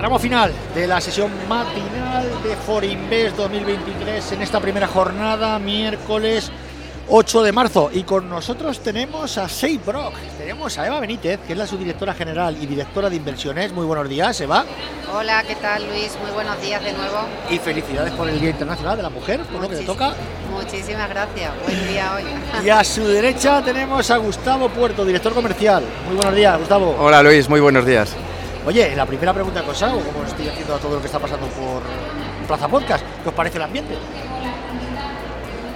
Tramo final de la sesión matinal de Forinvest 2023 en esta primera jornada, miércoles 8 de marzo. Y con nosotros tenemos a Sei Brock, tenemos a Eva Benítez, que es la subdirectora general y directora de inversiones. Muy buenos días, Eva. Hola, ¿qué tal Luis? Muy buenos días de nuevo. Y felicidades por el Día Internacional de la Mujer, por lo que te toca. Muchísimas gracias, buen día hoy. Y a su derecha tenemos a Gustavo Puerto, director comercial. Muy buenos días, Gustavo. Hola Luis, muy buenos días. Oye, la primera pregunta que os hago, como estoy haciendo a todo lo que está pasando por Plaza Podcast, ¿qué os parece el ambiente?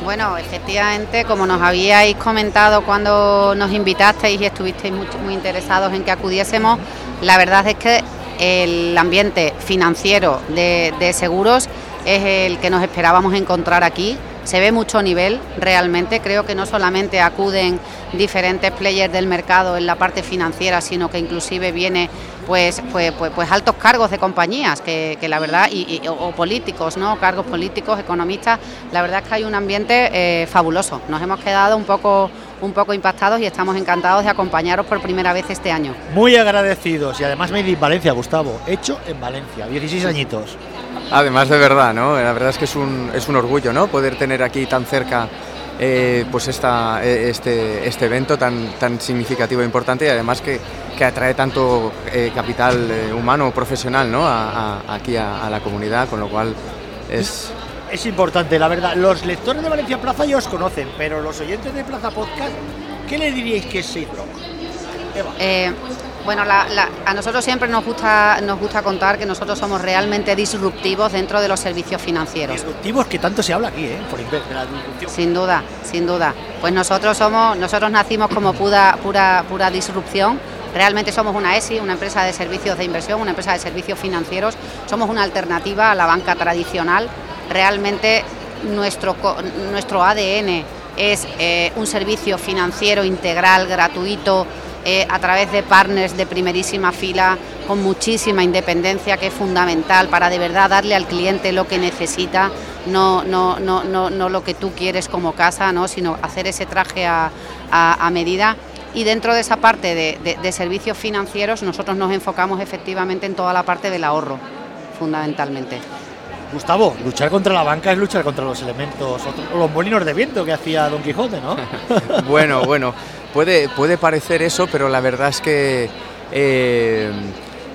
Bueno, efectivamente, como nos habíais comentado cuando nos invitasteis y estuvisteis muy, muy interesados en que acudiésemos, la verdad es que el ambiente financiero de, de seguros es el que nos esperábamos encontrar aquí se ve mucho nivel realmente. Creo que no solamente acuden diferentes players del mercado en la parte financiera, sino que inclusive viene pues, pues, pues, pues altos cargos de compañías, que, la verdad, y, o, políticos, ¿no? Cargos políticos, economistas, la verdad es que hay un ambiente eh, fabuloso. Nos hemos quedado un poco un poco impactados y estamos encantados de acompañaros por primera vez este año. Muy agradecidos y además me en Valencia, Gustavo, hecho en Valencia, 16 añitos. Además de verdad, ¿no? La verdad es que es un, es un orgullo, ¿no? Poder tener aquí tan cerca eh, pues esta, eh, este, este evento tan, tan significativo e importante y además que, que atrae tanto eh, capital humano profesional ¿no? aquí a, la comunidad, con lo cual es... Es importante, la verdad. Los lectores de Valencia Plaza ya os conocen, pero los oyentes de Plaza Podcast, ¿qué le diríais que es SafeRock? Eva. Bueno, a nosotros siempre nos gusta, nos gusta contar que nosotros somos realmente disruptivos dentro de los servicios financieros. Disruptivos que tanto se habla aquí, ¿eh? Por de la disrupción. Sin duda, sin duda. Pues nosotros somos, nosotros nacimos como pura, pura, pura disrupción. Realmente somos una ESI, una empresa de servicios de inversión, una empresa de servicios financieros. Somos una alternativa a la banca tradicional. Realmente nuestro, nuestro ADN es eh, un servicio financiero integral, gratuito, eh, a través de partners de primerísima fila, con muchísima independencia, que es fundamental para de verdad darle al cliente lo que necesita, no, no, no, no, no lo que tú quieres como casa, ¿no? sino hacer ese traje a, medida. Y dentro de esa parte de, servicios financieros, nosotros nos enfocamos efectivamente en toda la parte del ahorro, fundamentalmente. Gustavo, luchar contra la banca es luchar contra los elementos, los molinos de viento que hacía Don Quijote, ¿no? bueno, bueno, Puede, puede parecer eso, pero la verdad es que eh,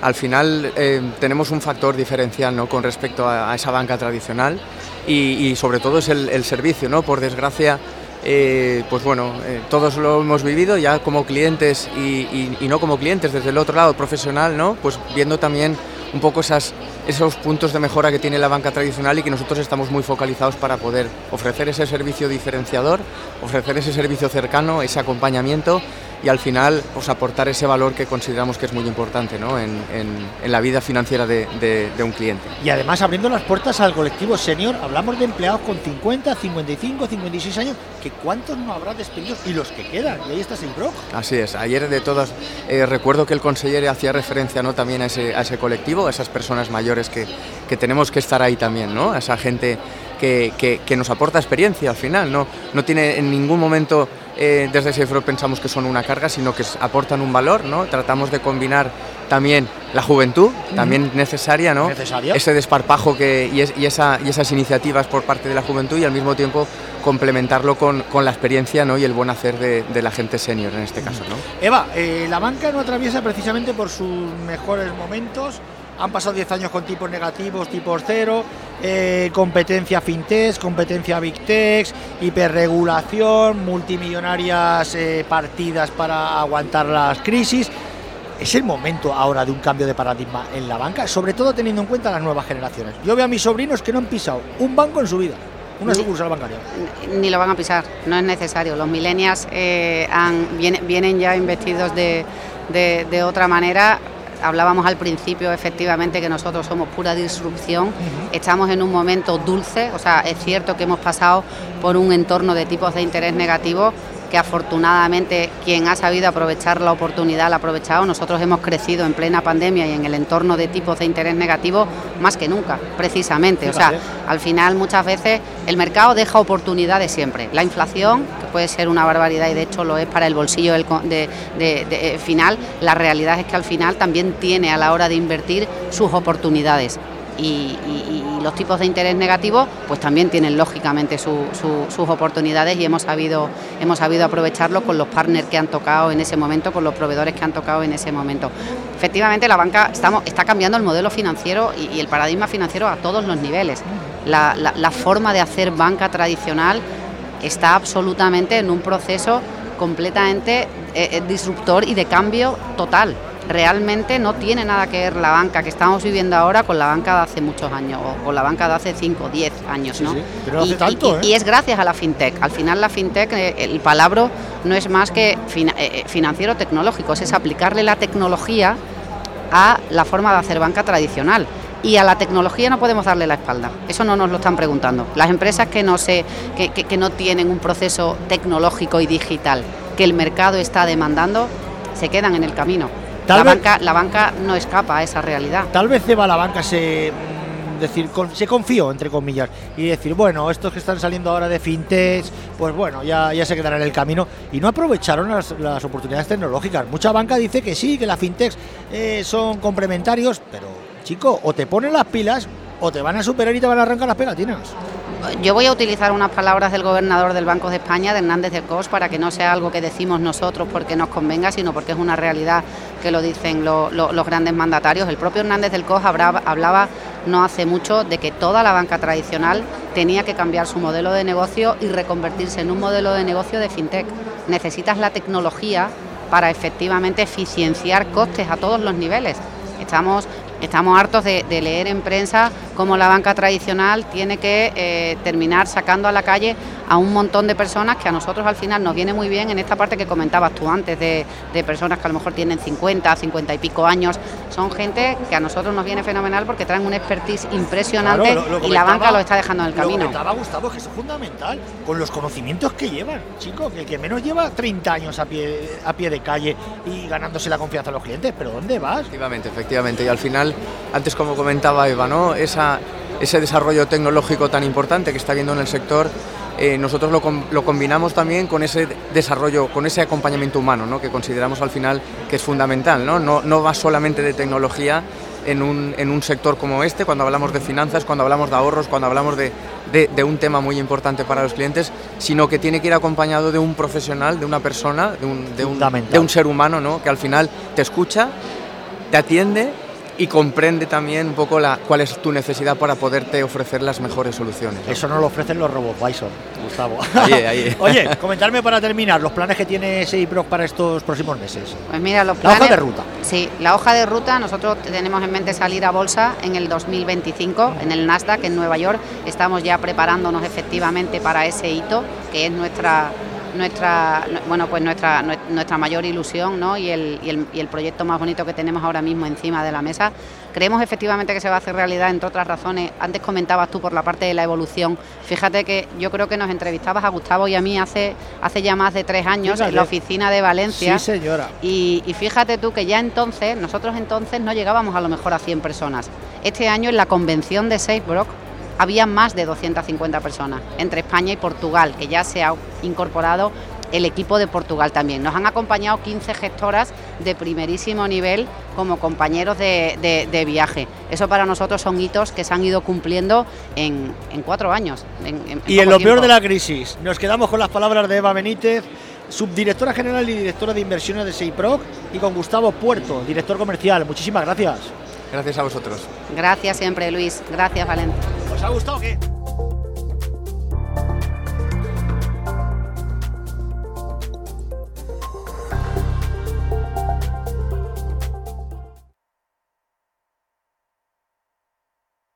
al final eh, tenemos un factor diferencial ¿no? con respecto a, esa banca tradicional y, sobre todo es el, servicio. ¿no? Por desgracia, eh, pues bueno, todos lo hemos vivido ya como clientes y, y, no como clientes desde el otro lado profesional, ¿no? pues viendo también un poco esas esos puntos de mejora que tiene la banca tradicional y que nosotros estamos muy focalizados para poder ofrecer ese servicio diferenciador, ofrecer ese servicio cercano, ese acompañamiento y al final pues, aportar ese valor que consideramos que es muy importante ¿no? en, la vida financiera de, un cliente. Y además abriendo las puertas al colectivo senior, hablamos de empleados con 50, 55, 56 años, que cuántos no habrá despedidos y los que quedan, y ahí está Seibrock. Así es, ayer de todas, eh, recuerdo que el consejero hacía referencia ¿no? también a ese, a ese colectivo, a esas personas mayores que, que tenemos que estar ahí también, ¿no? a esa gente que, que, nos aporta experiencia al final, no, no tiene en ningún momento eh, desde Seifro pensamos que son una carga, sino que aportan un valor, ¿no? Tratamos de combinar también la juventud, también necesaria, ¿no? Ese desparpajo que, y, esa, y, esas iniciativas por parte de la juventud y al mismo tiempo complementarlo con, la experiencia ¿no? y el buen hacer de, la gente senior en este caso. ¿no? Eva, eh, la banca no atraviesa precisamente por sus mejores momentos han pasado 10 años con tipos negativos, tipos cero, eh, competencia fintech, competencia big tech, hiperregulación, multimillonarias eh, partidas para aguantar las crisis. Es el momento ahora de un cambio de paradigma en la banca, sobre todo teniendo en cuenta las nuevas generaciones. Yo veo a mis sobrinos que no han pisado un banco en su vida una sucursal bancaria. Ni lo van a pisar, no es necesario. Los millennials eh, vienen, ya investidos de, de, otra manera hablábamos al principio efectivamente que nosotros somos pura disrupción, estamos en un momento dulce, o sea, es cierto que hemos pasado por un entorno de tipos de interés negativos, que afortunadamente quien ha sabido aprovechar la oportunidad la ha aprovechado. Nosotros hemos crecido en plena pandemia y en el entorno de tipos de interés negativo más que nunca, precisamente. O sea, al final muchas veces el mercado deja oportunidades siempre. La inflación, que puede ser una barbaridad y de hecho lo es para el bolsillo de, eh, final, la realidad es que al final también tiene a la hora de invertir sus oportunidades y, los tipos de interés negativos pues también tienen lógicamente sus oportunidades y hemos sabido, hemos sabido aprovecharlo con los partners que han tocado en ese momento, con los proveedores que han tocado en ese momento. Efectivamente la banca estamos, está cambiando el modelo financiero y, el paradigma financiero a todos los niveles. La, forma de hacer banca tradicional está absolutamente en un proceso completamente eh, eh, disruptor y de cambio total realmente no tiene nada que ver la banca que estamos viviendo ahora con la banca de hace muchos años o con la banca de hace 5 o 10 años, ¿no? y, tanto, ¿eh? y, es gracias a la fintech. Al final la fintech, eh, el palabra no es más que eh, financiero tecnológico, es aplicarle la tecnología a la forma de hacer banca tradicional. Y a la tecnología no podemos darle la espalda. Eso no nos lo están preguntando. Las empresas que no, se, que no tienen un proceso tecnológico y digital que el mercado está demandando, se quedan en el camino la, banca, la banca no escapa a esa realidad. Tal vez Eva la banca se mm, decir, se confió, entre comillas, y decir, bueno, estos que están saliendo ahora de fintechs, pues bueno, ya, ya se quedarán en el camino, y no aprovecharon las, oportunidades tecnológicas. Mucha banca dice que sí, que las fintechs eh, son complementarios, pero chico, o te ponen las pilas o te van a superar y te van a arrancar las pegatinas yo voy a utilizar unas palabras del gobernador del Banco de España, de Hernández de Cos, para que no sea algo que decimos nosotros porque nos convenga, sino porque es una realidad que lo dicen los grandes mandatarios. El propio Hernández del Cos hablaba no hace mucho de que toda la banca tradicional tenía que cambiar su modelo de negocio y reconvertirse en un modelo de negocio de fintech. Necesitas la tecnología para efectivamente eficienciar costes a todos los niveles. Estamos Estamos hartos de, leer en prensa cómo la banca tradicional tiene que eh, terminar sacando a la calle a un montón de personas que a nosotros al final nos viene muy bien en esta parte que comentabas tú antes, de, personas que a lo mejor tienen 50, 50 y pico años. Son gente que a nosotros nos viene fenomenal porque traen un expertise impresionante y la banca lo está dejando en el camino. Lo que estaba Gustavo que es fundamental, con los conocimientos que llevan, chicos, que el que menos lleva 30 años a pie, a pie de calle y ganándose la confianza de los clientes, pero ¿dónde vas? Efectivamente, efectivamente. Y al final antes como comentaba Eva, ¿no? Ese desarrollo tecnológico tan importante que está viendo en el sector, eh, nosotros lo, combinamos también con ese desarrollo, con ese acompañamiento humano, que consideramos al final que es fundamental. No, no, va solamente de tecnología en un, sector como este, cuando hablamos de finanzas, cuando hablamos de ahorros, cuando hablamos de, un tema muy importante para los clientes, sino que tiene que ir acompañado de un profesional, de una persona, de un, de un, ser humano, ¿no? que al final te escucha, te atiende y comprende también un poco la, cuál es tu necesidad para poderte ofrecer las mejores soluciones. Eso no lo ofrecen los RoboAdvisor, Gustavo. Oye, comentarme para terminar los planes que tiene SEIPROC para estos próximos meses. Pues mira, los planes, La hoja de ruta. Sí, la hoja de ruta, nosotros tenemos en mente salir a bolsa en el 2025 en el Nasdaq en Nueva York. Estamos ya preparándonos efectivamente para ese hito, que es nuestra nuestra bueno pues nuestra nuestra mayor ilusión ¿no? y, el, y, el, y el proyecto más bonito que tenemos ahora mismo encima de la mesa. Creemos efectivamente que se va a hacer realidad entre otras razones. Antes comentabas tú por la parte de la evolución. Fíjate que yo creo que nos entrevistabas a Gustavo y a mí hace hace ya más de tres años en la oficina de Valencia. Sí señora. Y, y fíjate tú que ya entonces nosotros entonces no llegábamos a lo mejor a 100 personas. Este año en la convención de SafeBrock había más de 250 personas, entre España y Portugal, que ya se ha incorporado el equipo de Portugal también. Nos han acompañado 15 gestoras de primerísimo nivel como compañeros de, viaje. Eso para nosotros son hitos que se han ido cumpliendo en, cuatro años. y en lo peor de la crisis, nos quedamos con las palabras de Eva Benítez, subdirectora general y directora de inversiones de SEIPROC, y con Gustavo Puerto, director comercial. Muchísimas gracias. Gracias a vosotros. Gracias siempre, Luis. Gracias, Valente. ¿Os ha gustado qué?